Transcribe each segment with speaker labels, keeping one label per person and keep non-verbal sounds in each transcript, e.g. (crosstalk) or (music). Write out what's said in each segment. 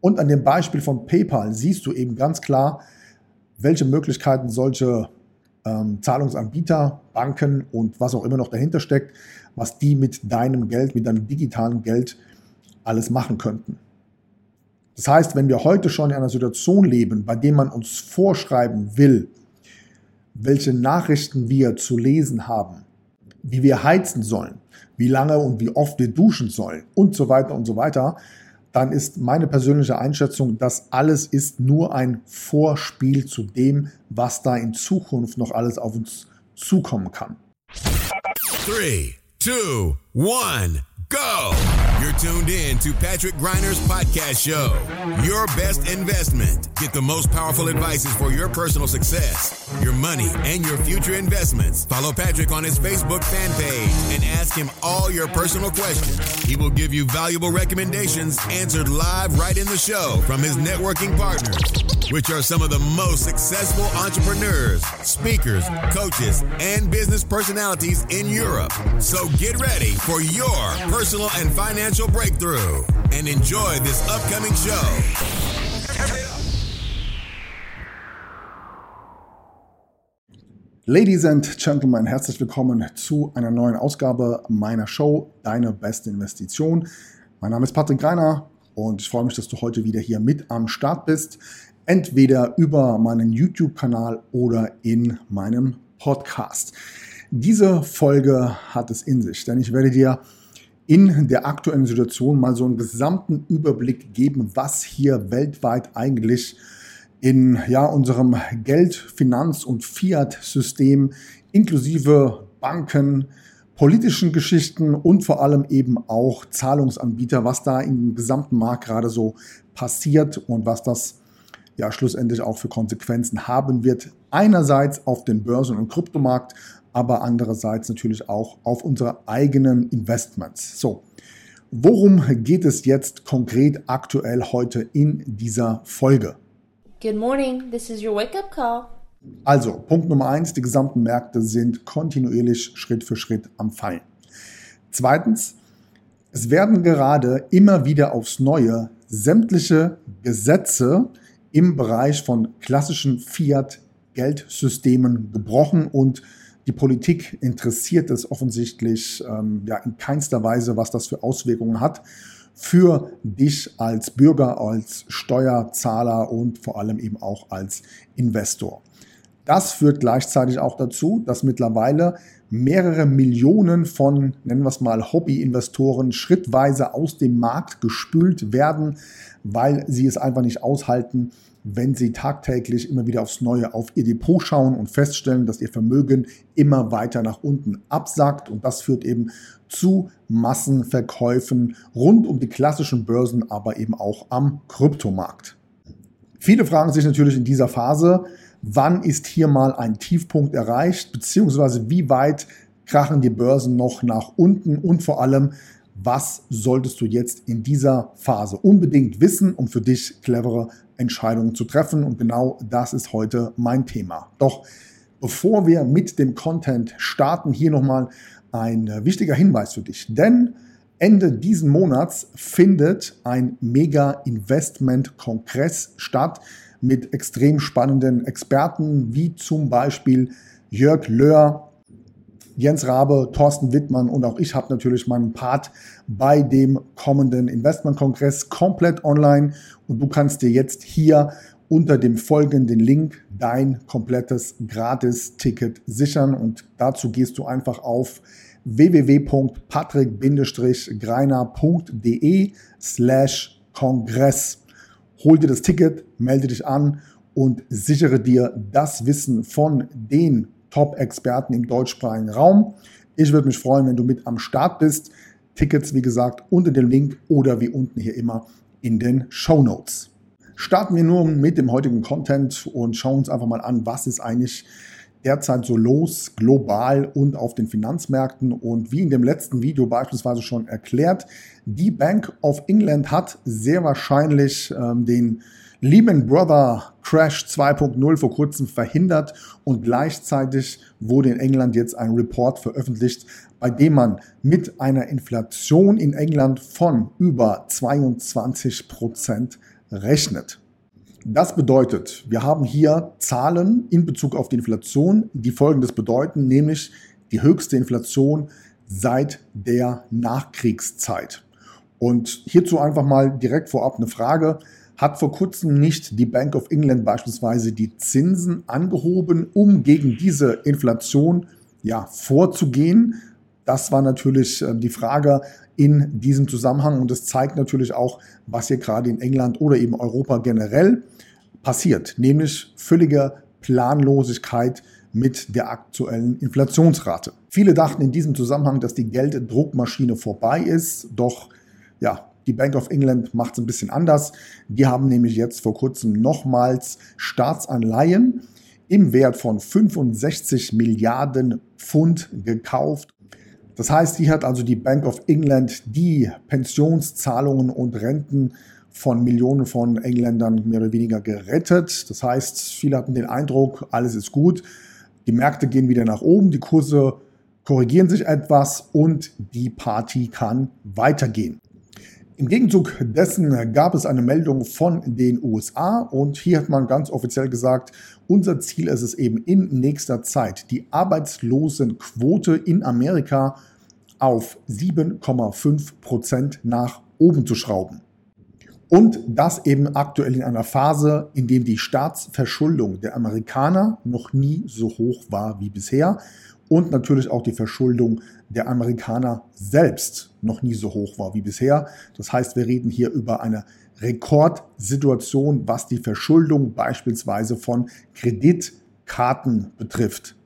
Speaker 1: Und an dem Beispiel von PayPal siehst du eben ganz klar, welche Möglichkeiten solche ähm, Zahlungsanbieter, Banken und was auch immer noch dahinter steckt, was die mit deinem Geld, mit deinem digitalen Geld alles machen könnten. Das heißt, wenn wir heute schon in einer Situation leben, bei der man uns vorschreiben will, welche Nachrichten wir zu lesen haben, wie wir heizen sollen, wie lange und wie oft wir duschen sollen und so weiter und so weiter, dann ist meine persönliche Einschätzung, das alles ist nur ein Vorspiel zu dem, was da in Zukunft noch alles auf uns zukommen kann.
Speaker 2: 3, 2, 1. go. You're tuned in to Patrick Griner's podcast show. Your best investment. Get the most powerful advices for your personal success, your money, and your future investments. Follow Patrick on his Facebook fan page and ask him all your personal questions. He will give you valuable recommendations answered live right in the show from his networking partners, which are some of the most successful entrepreneurs, speakers, coaches, and business personalities in Europe. So get ready for your personal and financial breakthrough and enjoy this upcoming show.
Speaker 1: Ladies and Gentlemen, herzlich willkommen zu einer neuen Ausgabe meiner Show Deine beste Investition. Mein Name ist Patrick Greiner und ich freue mich, dass du heute wieder hier mit am Start bist. Entweder über meinen YouTube-Kanal oder in meinem Podcast. Diese Folge hat es in sich, denn ich werde dir in der aktuellen Situation mal so einen gesamten Überblick geben, was hier weltweit eigentlich in ja, unserem Geld-, Finanz- und Fiat-System inklusive Banken, politischen Geschichten und vor allem eben auch Zahlungsanbieter, was da im gesamten Markt gerade so passiert und was das ja schlussendlich auch für Konsequenzen haben wird. Einerseits auf den Börsen- und Kryptomarkt, aber andererseits natürlich auch auf unsere eigenen Investments. So, worum geht es jetzt konkret aktuell heute in dieser Folge?
Speaker 3: Good morning, this is your wake-up call.
Speaker 1: Also, Punkt Nummer eins, die gesamten Märkte sind kontinuierlich Schritt für Schritt am Fallen. Zweitens, es werden gerade immer wieder aufs Neue sämtliche Gesetze im Bereich von klassischen Fiat-Geldsystemen gebrochen und die Politik interessiert es offensichtlich ähm, ja, in keinster Weise, was das für Auswirkungen hat für dich als Bürger, als Steuerzahler und vor allem eben auch als Investor. Das führt gleichzeitig auch dazu, dass mittlerweile mehrere Millionen von, nennen wir es mal, Hobbyinvestoren schrittweise aus dem Markt gespült werden, weil sie es einfach nicht aushalten, wenn Sie tagtäglich immer wieder aufs Neue auf Ihr Depot schauen und feststellen, dass Ihr Vermögen immer weiter nach unten absackt. Und das führt eben zu Massenverkäufen rund um die klassischen Börsen, aber eben auch am Kryptomarkt. Viele fragen sich natürlich in dieser Phase, wann ist hier mal ein Tiefpunkt erreicht, beziehungsweise wie weit krachen die Börsen noch nach unten und vor allem, was solltest du jetzt in dieser Phase unbedingt wissen, um für dich clevere Entscheidungen zu treffen. Und genau das ist heute mein Thema. Doch bevor wir mit dem Content starten, hier nochmal ein wichtiger Hinweis für dich. Denn Ende diesen Monats findet ein Mega-Investment-Kongress statt mit extrem spannenden Experten wie zum Beispiel Jörg Löhr, Jens Rabe, Thorsten Wittmann und auch ich habe natürlich meinen Part bei dem kommenden Investmentkongress komplett online und du kannst dir jetzt hier unter dem folgenden Link dein komplettes Gratis-Ticket sichern und dazu gehst du einfach auf www.patrick-greiner.de slash Kongress. Hol dir das Ticket, melde dich an und sichere dir das Wissen von den Top-Experten im deutschsprachigen Raum. Ich würde mich freuen, wenn du mit am Start bist. Tickets, wie gesagt, unter dem Link oder wie unten hier immer in den Show Notes. Starten wir nun mit dem heutigen Content und schauen uns einfach mal an, was ist eigentlich derzeit so los, global und auf den Finanzmärkten. Und wie in dem letzten Video beispielsweise schon erklärt, die Bank of England hat sehr wahrscheinlich ähm, den Lehman Brother Crash 2.0 vor kurzem verhindert und gleichzeitig wurde in England jetzt ein Report veröffentlicht, bei dem man mit einer Inflation in England von über 22 Prozent rechnet. Das bedeutet, wir haben hier Zahlen in Bezug auf die Inflation, die folgendes bedeuten, nämlich die höchste Inflation seit der Nachkriegszeit. Und hierzu einfach mal direkt vorab eine Frage. Hat vor kurzem nicht die Bank of England beispielsweise die Zinsen angehoben, um gegen diese Inflation ja, vorzugehen? Das war natürlich äh, die Frage in diesem Zusammenhang und es zeigt natürlich auch, was hier gerade in England oder eben Europa generell passiert, nämlich völlige Planlosigkeit mit der aktuellen Inflationsrate. Viele dachten in diesem Zusammenhang, dass die Gelddruckmaschine vorbei ist, doch ja, die Bank of England macht es ein bisschen anders. Die haben nämlich jetzt vor kurzem nochmals Staatsanleihen im Wert von 65 Milliarden Pfund gekauft. Das heißt, hier hat also die Bank of England die Pensionszahlungen und Renten von Millionen von Engländern mehr oder weniger gerettet. Das heißt, viele hatten den Eindruck, alles ist gut. Die Märkte gehen wieder nach oben, die Kurse korrigieren sich etwas und die Party kann weitergehen. Im Gegenzug dessen gab es eine Meldung von den USA und hier hat man ganz offiziell gesagt, unser Ziel ist es eben in nächster Zeit, die Arbeitslosenquote in Amerika auf 7,5 Prozent nach oben zu schrauben. Und das eben aktuell in einer Phase, in dem die Staatsverschuldung der Amerikaner noch nie so hoch war wie bisher und natürlich auch die Verschuldung der Amerikaner selbst noch nie so hoch war wie bisher. Das heißt, wir reden hier über eine Rekordsituation, was die Verschuldung beispielsweise von Kreditkarten betrifft.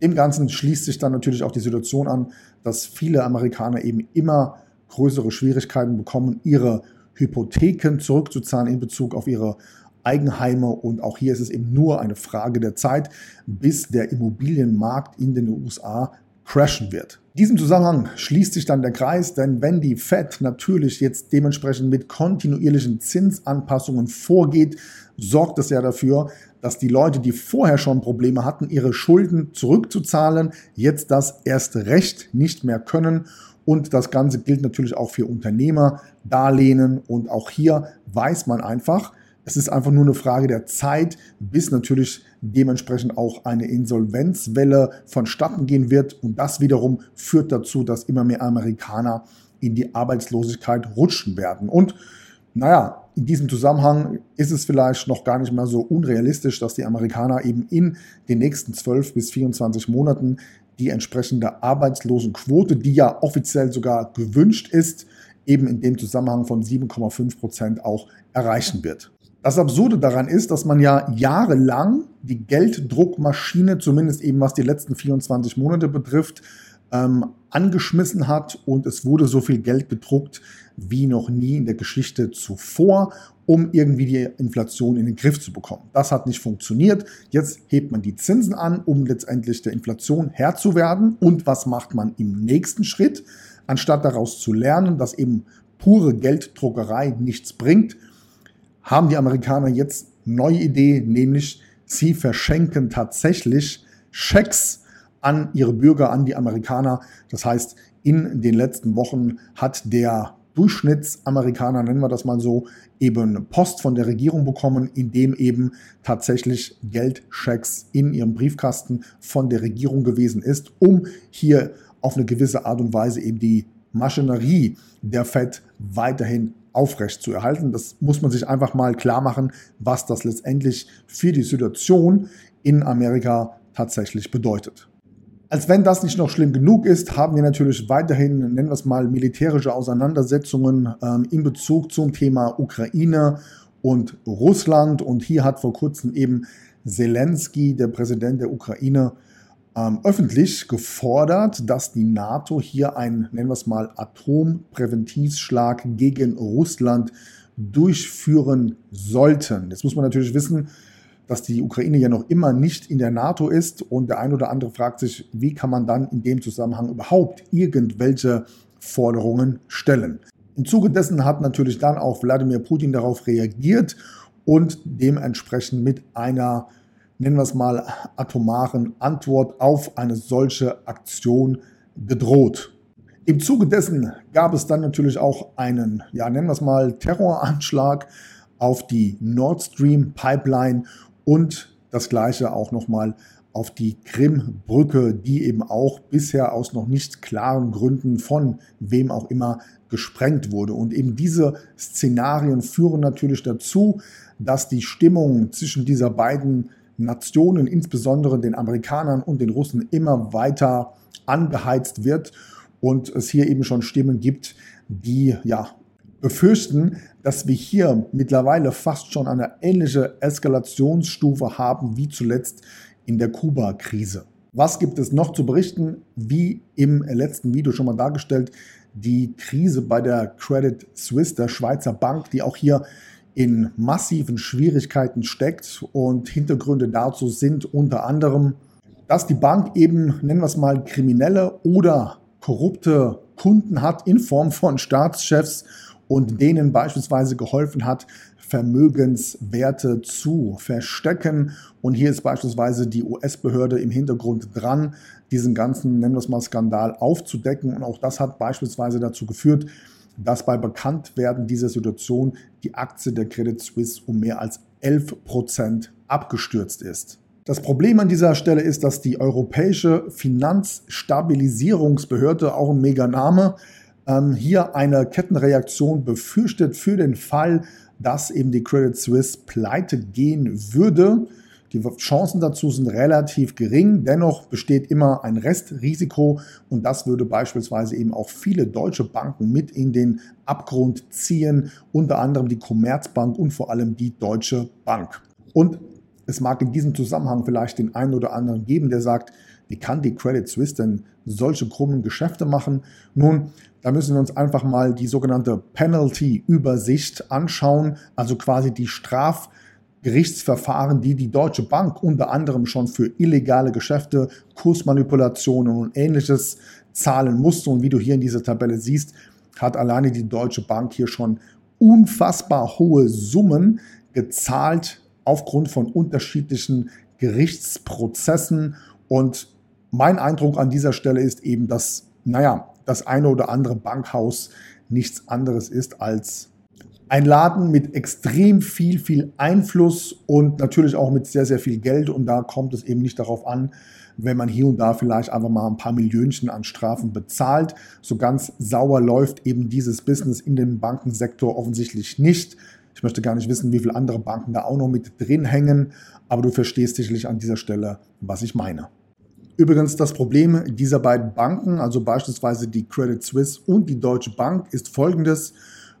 Speaker 1: Im Ganzen schließt sich dann natürlich auch die Situation an, dass viele Amerikaner eben immer größere Schwierigkeiten bekommen, ihre Hypotheken zurückzuzahlen in Bezug auf ihre Eigenheime. Und auch hier ist es eben nur eine Frage der Zeit, bis der Immobilienmarkt in den USA crashen wird. In diesem Zusammenhang schließt sich dann der Kreis, denn wenn die Fed natürlich jetzt dementsprechend mit kontinuierlichen Zinsanpassungen vorgeht, sorgt es ja dafür, dass die Leute, die vorher schon Probleme hatten, ihre Schulden zurückzuzahlen, jetzt das erst recht nicht mehr können und das Ganze gilt natürlich auch für Unternehmer, Darlehen. Und auch hier weiß man einfach, es ist einfach nur eine Frage der Zeit, bis natürlich dementsprechend auch eine Insolvenzwelle vonstatten gehen wird. Und das wiederum führt dazu, dass immer mehr Amerikaner in die Arbeitslosigkeit rutschen werden. Und naja, in diesem Zusammenhang ist es vielleicht noch gar nicht mehr so unrealistisch, dass die Amerikaner eben in den nächsten 12 bis 24 Monaten die entsprechende Arbeitslosenquote, die ja offiziell sogar gewünscht ist, eben in dem Zusammenhang von 7,5 Prozent auch erreichen wird. Das Absurde daran ist, dass man ja jahrelang die Gelddruckmaschine, zumindest eben was die letzten 24 Monate betrifft, ähm, angeschmissen hat und es wurde so viel Geld gedruckt wie noch nie in der Geschichte zuvor, um irgendwie die Inflation in den Griff zu bekommen. Das hat nicht funktioniert. Jetzt hebt man die Zinsen an, um letztendlich der Inflation Herr zu werden. Und was macht man im nächsten Schritt? Anstatt daraus zu lernen, dass eben pure Gelddruckerei nichts bringt, haben die Amerikaner jetzt neue Idee, nämlich sie verschenken tatsächlich Schecks an ihre Bürger, an die Amerikaner. Das heißt, in den letzten Wochen hat der Durchschnittsamerikaner, nennen wir das mal so, eben Post von der Regierung bekommen, in dem eben tatsächlich Geldchecks in ihrem Briefkasten von der Regierung gewesen ist, um hier auf eine gewisse Art und Weise eben die Maschinerie der Fed weiterhin aufrecht zu erhalten. Das muss man sich einfach mal klar machen, was das letztendlich für die Situation in Amerika tatsächlich bedeutet. Als wenn das nicht noch schlimm genug ist, haben wir natürlich weiterhin, nennen wir es mal, militärische Auseinandersetzungen ähm, in Bezug zum Thema Ukraine und Russland. Und hier hat vor kurzem eben Zelensky, der Präsident der Ukraine, ähm, öffentlich gefordert, dass die NATO hier einen, nennen wir es mal, Atompräventivschlag gegen Russland durchführen sollten. Jetzt muss man natürlich wissen, dass die Ukraine ja noch immer nicht in der NATO ist und der ein oder andere fragt sich, wie kann man dann in dem Zusammenhang überhaupt irgendwelche Forderungen stellen. Im Zuge dessen hat natürlich dann auch Wladimir Putin darauf reagiert und dementsprechend mit einer, nennen wir es mal, atomaren Antwort auf eine solche Aktion gedroht. Im Zuge dessen gab es dann natürlich auch einen, ja, nennen wir es mal, Terroranschlag auf die Nord Stream Pipeline und das gleiche auch nochmal auf die Krim-Brücke, die eben auch bisher aus noch nicht klaren Gründen von wem auch immer gesprengt wurde. Und eben diese Szenarien führen natürlich dazu, dass die Stimmung zwischen dieser beiden Nationen, insbesondere den Amerikanern und den Russen, immer weiter angeheizt wird und es hier eben schon Stimmen gibt, die ja befürchten, dass wir hier mittlerweile fast schon eine ähnliche Eskalationsstufe haben wie zuletzt in der Kuba-Krise. Was gibt es noch zu berichten? Wie im letzten Video schon mal dargestellt, die Krise bei der Credit Suisse, der Schweizer Bank, die auch hier in massiven Schwierigkeiten steckt. Und Hintergründe dazu sind unter anderem, dass die Bank eben, nennen wir es mal, kriminelle oder korrupte Kunden hat in Form von Staatschefs und denen beispielsweise geholfen hat, Vermögenswerte zu verstecken. Und hier ist beispielsweise die US-Behörde im Hintergrund dran, diesen ganzen, nennen wir es mal, Skandal aufzudecken. Und auch das hat beispielsweise dazu geführt, dass bei Bekanntwerden dieser Situation die Aktie der Credit Suisse um mehr als 11 Prozent abgestürzt ist. Das Problem an dieser Stelle ist, dass die Europäische Finanzstabilisierungsbehörde, auch ein Meganame, ähm, hier eine Kettenreaktion befürchtet für den Fall, dass eben die Credit Suisse pleite gehen würde. Die Chancen dazu sind relativ gering, dennoch besteht immer ein Restrisiko und das würde beispielsweise eben auch viele deutsche Banken mit in den Abgrund ziehen, unter anderem die Commerzbank und vor allem die Deutsche Bank. Und es mag in diesem Zusammenhang vielleicht den einen oder anderen geben, der sagt, wie kann die Credit Suisse denn solche krummen Geschäfte machen? Nun, da müssen wir uns einfach mal die sogenannte Penalty-Übersicht anschauen, also quasi die Strafgerichtsverfahren, die die Deutsche Bank unter anderem schon für illegale Geschäfte, Kursmanipulationen und ähnliches zahlen musste. Und wie du hier in dieser Tabelle siehst, hat alleine die Deutsche Bank hier schon unfassbar hohe Summen gezahlt aufgrund von unterschiedlichen Gerichtsprozessen. Und mein Eindruck an dieser Stelle ist eben, dass, naja, das eine oder andere Bankhaus nichts anderes ist als ein Laden mit extrem viel, viel Einfluss und natürlich auch mit sehr, sehr viel Geld. Und da kommt es eben nicht darauf an, wenn man hier und da vielleicht einfach mal ein paar Millionchen an Strafen bezahlt. So ganz sauer läuft eben dieses Business in dem Bankensektor offensichtlich nicht. Ich möchte gar nicht wissen, wie viele andere Banken da auch noch mit drin hängen, aber du verstehst sicherlich an dieser Stelle, was ich meine. Übrigens, das Problem dieser beiden Banken, also beispielsweise die Credit Suisse und die Deutsche Bank, ist folgendes.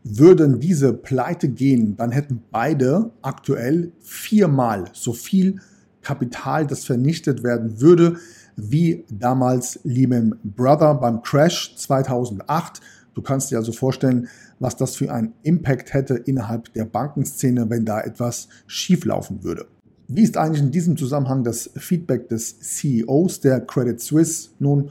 Speaker 1: Würden diese pleite gehen, dann hätten beide aktuell viermal so viel Kapital, das vernichtet werden würde, wie damals Lehman Brother beim Crash 2008. Du kannst dir also vorstellen, was das für einen Impact hätte innerhalb der Bankenszene, wenn da etwas schieflaufen würde. Wie ist eigentlich in diesem Zusammenhang das Feedback des CEOs der Credit Suisse? Nun,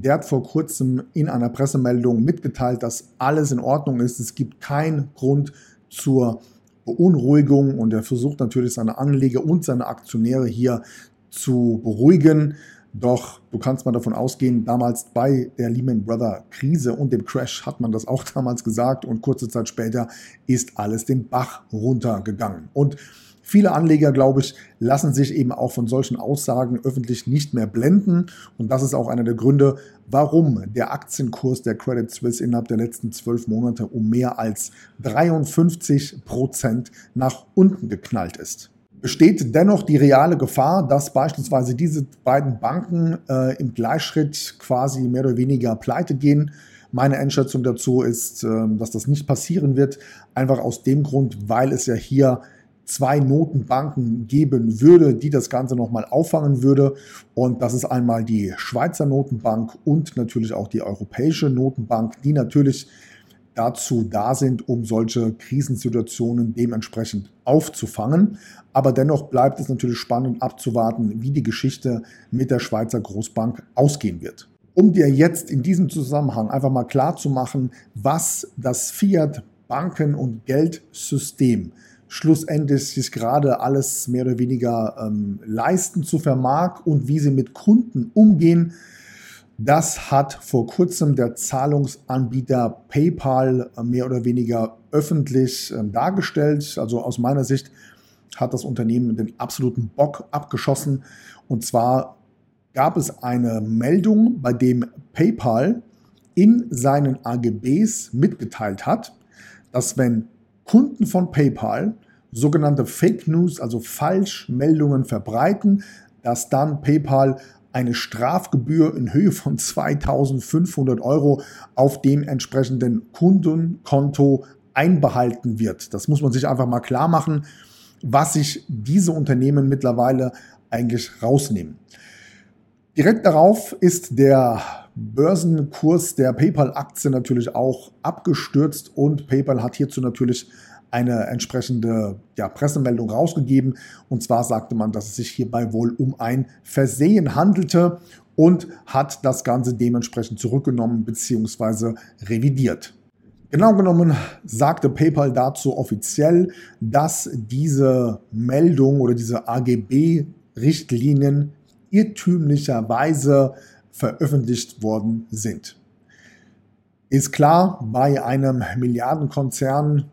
Speaker 1: der hat vor kurzem in einer Pressemeldung mitgeteilt, dass alles in Ordnung ist. Es gibt keinen Grund zur Beunruhigung und er versucht natürlich seine Anleger und seine Aktionäre hier zu beruhigen. Doch du kannst mal davon ausgehen, damals bei der Lehman Brother Krise und dem Crash hat man das auch (laughs) damals gesagt und kurze Zeit später ist alles den Bach runtergegangen. Und Viele Anleger, glaube ich, lassen sich eben auch von solchen Aussagen öffentlich nicht mehr blenden. Und das ist auch einer der Gründe, warum der Aktienkurs der Credit Suisse innerhalb der letzten zwölf Monate um mehr als 53 Prozent nach unten geknallt ist. Besteht dennoch die reale Gefahr, dass beispielsweise diese beiden Banken äh, im Gleichschritt quasi mehr oder weniger pleite gehen? Meine Einschätzung dazu ist, äh, dass das nicht passieren wird, einfach aus dem Grund, weil es ja hier zwei Notenbanken geben würde, die das Ganze nochmal auffangen würde. Und das ist einmal die Schweizer Notenbank und natürlich auch die Europäische Notenbank, die natürlich dazu da sind, um solche Krisensituationen dementsprechend aufzufangen. Aber dennoch bleibt es natürlich spannend abzuwarten, wie die Geschichte mit der Schweizer Großbank ausgehen wird. Um dir jetzt in diesem Zusammenhang einfach mal klar zu machen, was das Fiat Banken- und Geldsystem schlussendlich sich gerade alles mehr oder weniger ähm, leisten zu vermag und wie sie mit Kunden umgehen. Das hat vor kurzem der Zahlungsanbieter PayPal äh, mehr oder weniger öffentlich ähm, dargestellt. Also aus meiner Sicht hat das Unternehmen den absoluten Bock abgeschossen. Und zwar gab es eine Meldung, bei dem PayPal in seinen AGBs mitgeteilt hat, dass wenn Kunden von PayPal sogenannte Fake News, also Falschmeldungen verbreiten, dass dann PayPal eine Strafgebühr in Höhe von 2500 Euro auf dem entsprechenden Kundenkonto einbehalten wird. Das muss man sich einfach mal klar machen, was sich diese Unternehmen mittlerweile eigentlich rausnehmen. Direkt darauf ist der Börsenkurs der PayPal-Aktie natürlich auch abgestürzt und PayPal hat hierzu natürlich eine entsprechende ja, Pressemeldung rausgegeben. Und zwar sagte man, dass es sich hierbei wohl um ein Versehen handelte und hat das Ganze dementsprechend zurückgenommen bzw. revidiert. Genau genommen sagte PayPal dazu offiziell, dass diese Meldung oder diese AGB-Richtlinien irrtümlicherweise veröffentlicht worden sind. Ist klar, bei einem Milliardenkonzern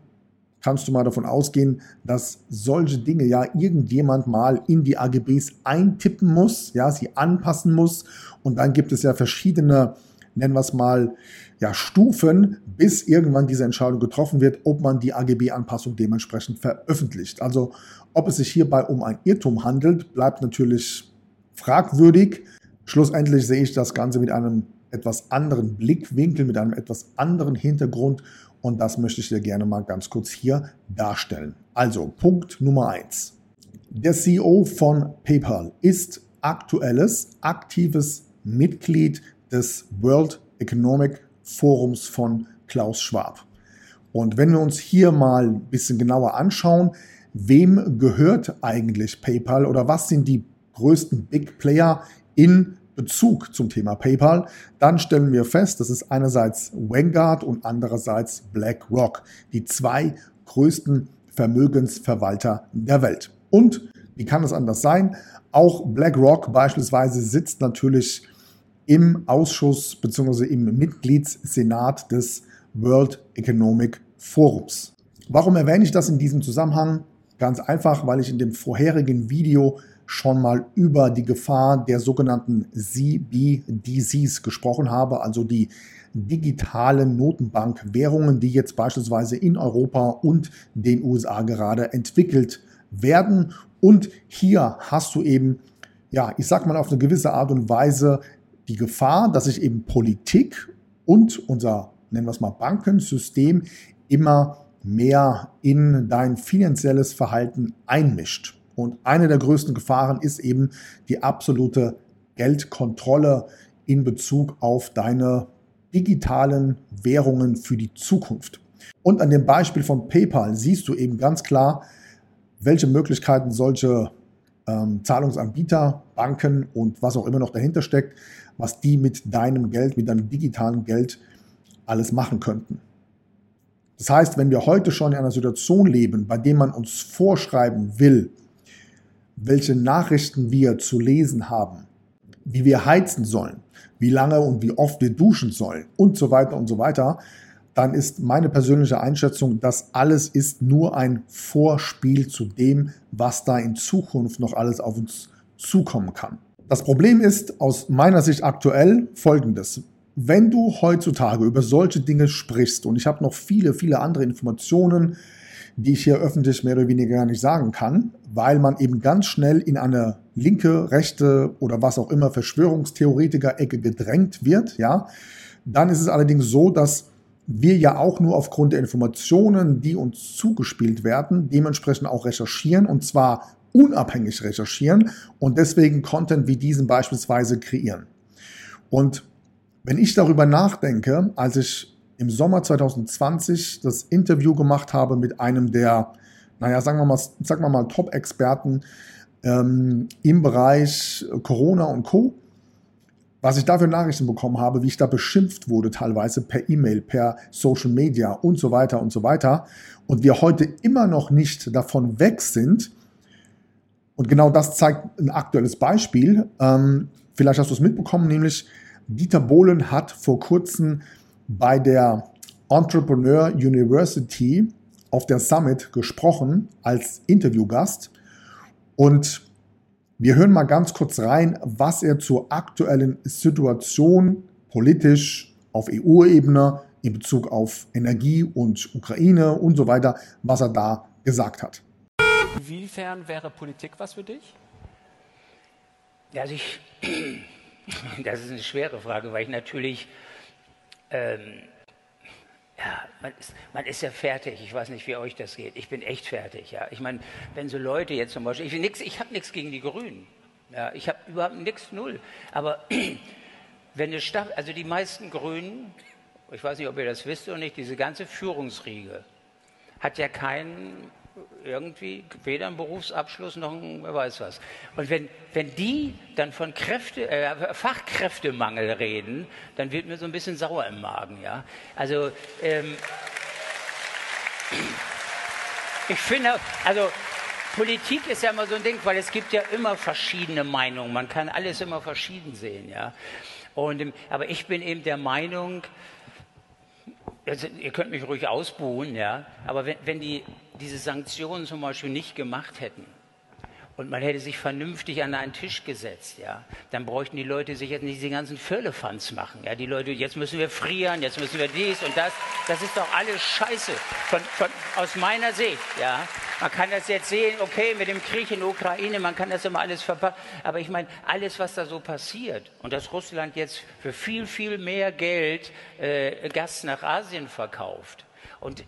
Speaker 1: kannst du mal davon ausgehen, dass solche Dinge ja irgendjemand mal in die AGBs eintippen muss, ja, sie anpassen muss und dann gibt es ja verschiedene, nennen wir es mal, ja, Stufen, bis irgendwann diese Entscheidung getroffen wird, ob man die AGB-Anpassung dementsprechend veröffentlicht. Also ob es sich hierbei um ein Irrtum handelt, bleibt natürlich fragwürdig. Schlussendlich sehe ich das Ganze mit einem etwas anderen Blickwinkel, mit einem etwas anderen Hintergrund und das möchte ich dir gerne mal ganz kurz hier darstellen. Also Punkt Nummer eins: Der CEO von PayPal ist aktuelles, aktives Mitglied des World Economic Forums von Klaus Schwab. Und wenn wir uns hier mal ein bisschen genauer anschauen, wem gehört eigentlich PayPal oder was sind die größten Big Player in Bezug zum Thema PayPal, dann stellen wir fest, das ist einerseits Vanguard und andererseits BlackRock, die zwei größten Vermögensverwalter der Welt. Und wie kann es anders sein? Auch BlackRock beispielsweise sitzt natürlich im Ausschuss bzw. im Mitgliedssenat des World Economic Forums. Warum erwähne ich das in diesem Zusammenhang? Ganz einfach, weil ich in dem vorherigen Video schon mal über die Gefahr der sogenannten CBDCs gesprochen habe, also die digitalen Notenbankwährungen, die jetzt beispielsweise in Europa und den USA gerade entwickelt werden. Und hier hast du eben, ja, ich sag mal auf eine gewisse Art und Weise die Gefahr, dass sich eben Politik und unser, nennen wir es mal, Bankensystem immer mehr in dein finanzielles Verhalten einmischt. Und eine der größten Gefahren ist eben die absolute Geldkontrolle in Bezug auf deine digitalen Währungen für die Zukunft. Und an dem Beispiel von PayPal siehst du eben ganz klar, welche Möglichkeiten solche ähm, Zahlungsanbieter, Banken und was auch immer noch dahinter steckt, was die mit deinem Geld, mit deinem digitalen Geld alles machen könnten. Das heißt, wenn wir heute schon in einer Situation leben, bei der man uns vorschreiben will, welche Nachrichten wir zu lesen haben, wie wir heizen sollen, wie lange und wie oft wir duschen sollen und so weiter und so weiter, dann ist meine persönliche Einschätzung, das alles ist nur ein Vorspiel zu dem, was da in Zukunft noch alles auf uns zukommen kann. Das Problem ist aus meiner Sicht aktuell folgendes. Wenn du heutzutage über solche Dinge sprichst, und ich habe noch viele, viele andere Informationen, die ich hier öffentlich mehr oder weniger gar nicht sagen kann, weil man eben ganz schnell in eine linke, rechte oder was auch immer Verschwörungstheoretiker-Ecke gedrängt wird, ja, dann ist es allerdings so, dass wir ja auch nur aufgrund der Informationen, die uns zugespielt werden, dementsprechend auch recherchieren und zwar unabhängig recherchieren und deswegen Content wie diesen beispielsweise kreieren. Und wenn ich darüber nachdenke, als ich im Sommer 2020 das Interview gemacht habe mit einem der, naja, sagen wir mal, sagen wir mal Top-Experten ähm, im Bereich Corona und Co. Was ich da für Nachrichten bekommen habe, wie ich da beschimpft wurde, teilweise per E-Mail, per Social Media und so weiter und so weiter. Und wir heute immer noch nicht davon weg sind. Und genau das zeigt ein aktuelles Beispiel. Ähm, vielleicht hast du es mitbekommen, nämlich Dieter Bohlen hat vor kurzem bei der Entrepreneur University auf der Summit gesprochen als Interviewgast und wir hören mal ganz kurz rein, was er zur aktuellen Situation politisch auf EU-Ebene in Bezug auf Energie und Ukraine und so weiter, was er da gesagt hat.
Speaker 4: Inwiefern wäre Politik was für dich?
Speaker 5: Ja, also ich, (clears throat) das ist eine schwere Frage, weil ich natürlich ähm, ja, man ist, man ist ja fertig. Ich weiß nicht, wie euch das geht. Ich bin echt fertig. Ja, ich meine, wenn so Leute jetzt zum Beispiel, ich, ich habe nichts gegen die Grünen. Ja, ich habe überhaupt nichts null. Aber (clears throat) wenn eine Stadt, also die meisten Grünen, ich weiß nicht, ob ihr das wisst oder nicht, diese ganze Führungsriege hat ja keinen irgendwie weder einen Berufsabschluss noch ein, wer weiß was. Und wenn, wenn die dann von Kräfte, äh, Fachkräftemangel reden, dann wird mir so ein bisschen sauer im Magen. Ja? Also ähm, ich finde, also Politik ist ja immer so ein Ding, weil es gibt ja immer verschiedene Meinungen. Man kann alles immer verschieden sehen. Ja? Und, aber ich bin eben der Meinung, also, ihr könnt mich ruhig ausbuhen, ja, aber wenn, wenn die diese Sanktionen zum Beispiel nicht gemacht hätten, und man hätte sich vernünftig an einen Tisch gesetzt, ja, dann bräuchten die Leute sich jetzt nicht diese ganzen Firlefanz machen. Ja, die Leute, jetzt müssen wir frieren, jetzt müssen wir dies und das. Das ist doch alles Scheiße von, von, aus meiner Sicht. Ja. Man kann das jetzt sehen, okay, mit dem Krieg in der Ukraine, man kann das immer alles verpacken. Aber ich meine, alles, was da so passiert und dass Russland jetzt für viel, viel mehr Geld äh, Gas nach Asien verkauft, und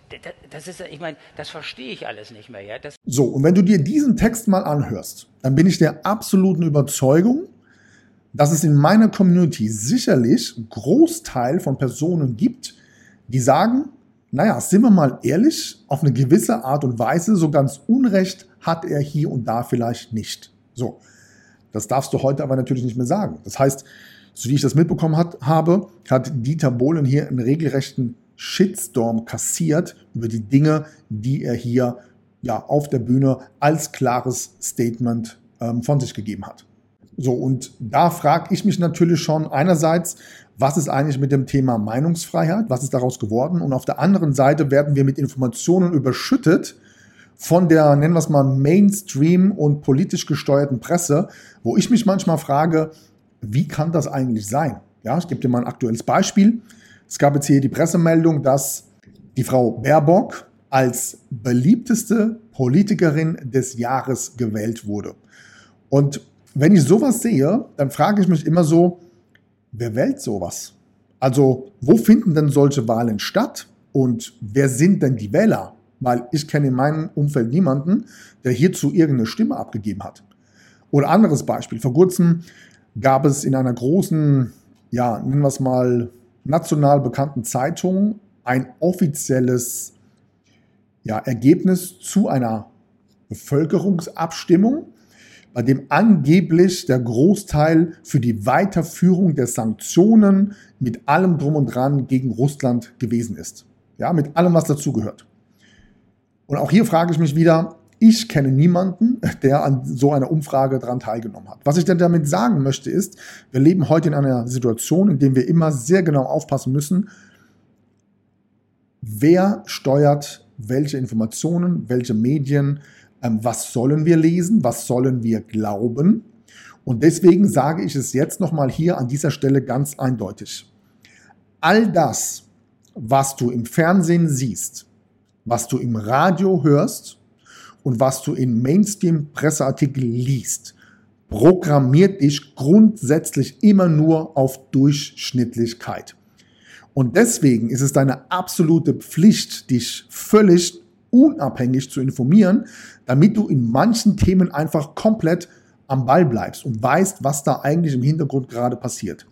Speaker 5: das ist, ich meine, das verstehe ich alles nicht mehr. Ja? Das
Speaker 1: so, und wenn du dir diesen Text mal anhörst, dann bin ich der absoluten Überzeugung, dass es in meiner Community sicherlich einen Großteil von Personen gibt, die sagen, naja, sind wir mal ehrlich, auf eine gewisse Art und Weise, so ganz Unrecht hat er hier und da vielleicht nicht. So, das darfst du heute aber natürlich nicht mehr sagen. Das heißt, so wie ich das mitbekommen hat, habe, hat Dieter Bohlen hier einen regelrechten Shitstorm kassiert über die Dinge, die er hier ja auf der Bühne als klares Statement ähm, von sich gegeben hat. So, und da frage ich mich natürlich schon einerseits, was ist eigentlich mit dem Thema Meinungsfreiheit? Was ist daraus geworden? Und auf der anderen Seite werden wir mit Informationen überschüttet von der, nennen wir es mal, Mainstream und politisch gesteuerten Presse, wo ich mich manchmal frage, wie kann das eigentlich sein? Ja, ich gebe dir mal ein aktuelles Beispiel. Es gab jetzt hier die Pressemeldung, dass die Frau Baerbock als beliebteste Politikerin des Jahres gewählt wurde. Und wenn ich sowas sehe, dann frage ich mich immer so, wer wählt sowas? Also, wo finden denn solche Wahlen statt? Und wer sind denn die Wähler? Weil ich kenne in meinem Umfeld niemanden, der hierzu irgendeine Stimme abgegeben hat. Oder anderes Beispiel. Vor kurzem gab es in einer großen, ja, nennen wir es mal, national bekannten Zeitungen ein offizielles ja, Ergebnis zu einer Bevölkerungsabstimmung, bei dem angeblich der Großteil für die Weiterführung der Sanktionen mit allem drum und dran gegen Russland gewesen ist. Ja, mit allem, was dazugehört. Und auch hier frage ich mich wieder, ich kenne niemanden, der an so einer Umfrage daran teilgenommen hat. Was ich denn damit sagen möchte ist, wir leben heute in einer Situation, in der wir immer sehr genau aufpassen müssen, wer steuert welche Informationen, welche Medien, ähm, was sollen wir lesen, was sollen wir glauben. Und deswegen sage ich es jetzt nochmal hier an dieser Stelle ganz eindeutig. All das, was du im Fernsehen siehst, was du im Radio hörst, und was du in Mainstream-Presseartikeln liest, programmiert dich grundsätzlich immer nur auf Durchschnittlichkeit. Und deswegen ist es deine absolute Pflicht, dich völlig unabhängig zu informieren, damit du in manchen Themen einfach komplett am Ball bleibst und weißt, was da eigentlich im Hintergrund gerade passiert.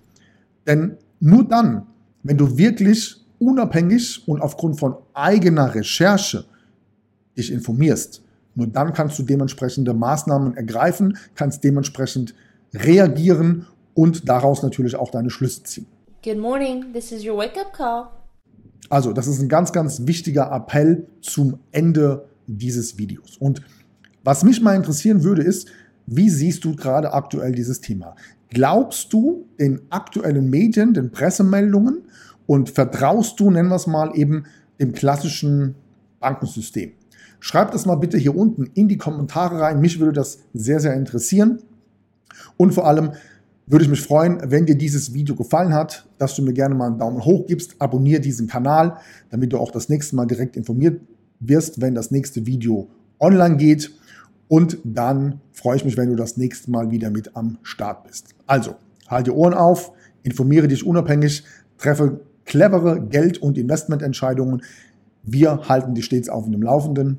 Speaker 1: Denn nur dann, wenn du wirklich unabhängig und aufgrund von eigener Recherche dich informierst, nur dann kannst du dementsprechende Maßnahmen ergreifen, kannst dementsprechend reagieren und daraus natürlich auch deine Schlüsse ziehen.
Speaker 3: Good morning, this is your wake-up call.
Speaker 1: Also, das ist ein ganz, ganz wichtiger Appell zum Ende dieses Videos. Und was mich mal interessieren würde, ist, wie siehst du gerade aktuell dieses Thema? Glaubst du den aktuellen Medien, den Pressemeldungen und vertraust du, nennen wir es mal eben, dem klassischen Bankensystem. Schreibt das mal bitte hier unten in die Kommentare rein. Mich würde das sehr, sehr interessieren. Und vor allem würde ich mich freuen, wenn dir dieses Video gefallen hat, dass du mir gerne mal einen Daumen hoch gibst, abonniere diesen Kanal, damit du auch das nächste Mal direkt informiert wirst, wenn das nächste Video online geht. Und dann freue ich mich, wenn du das nächste Mal wieder mit am Start bist. Also, halte Ohren auf, informiere dich unabhängig, treffe clevere Geld- und Investmententscheidungen. Wir halten dich stets auf dem Laufenden.